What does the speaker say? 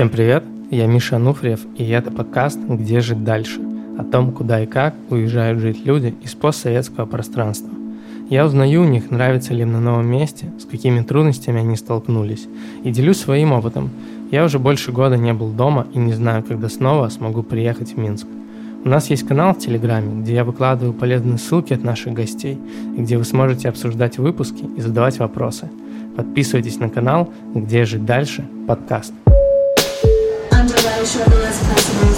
Всем привет, я Миша Ануфриев, и это подкаст «Где жить дальше?» о том, куда и как уезжают жить люди из постсоветского пространства. Я узнаю у них, нравится ли им на новом месте, с какими трудностями они столкнулись, и делюсь своим опытом. Я уже больше года не был дома и не знаю, когда снова смогу приехать в Минск. У нас есть канал в Телеграме, где я выкладываю полезные ссылки от наших гостей, и где вы сможете обсуждать выпуски и задавать вопросы. Подписывайтесь на канал «Где жить дальше» подкаст. shoulderless person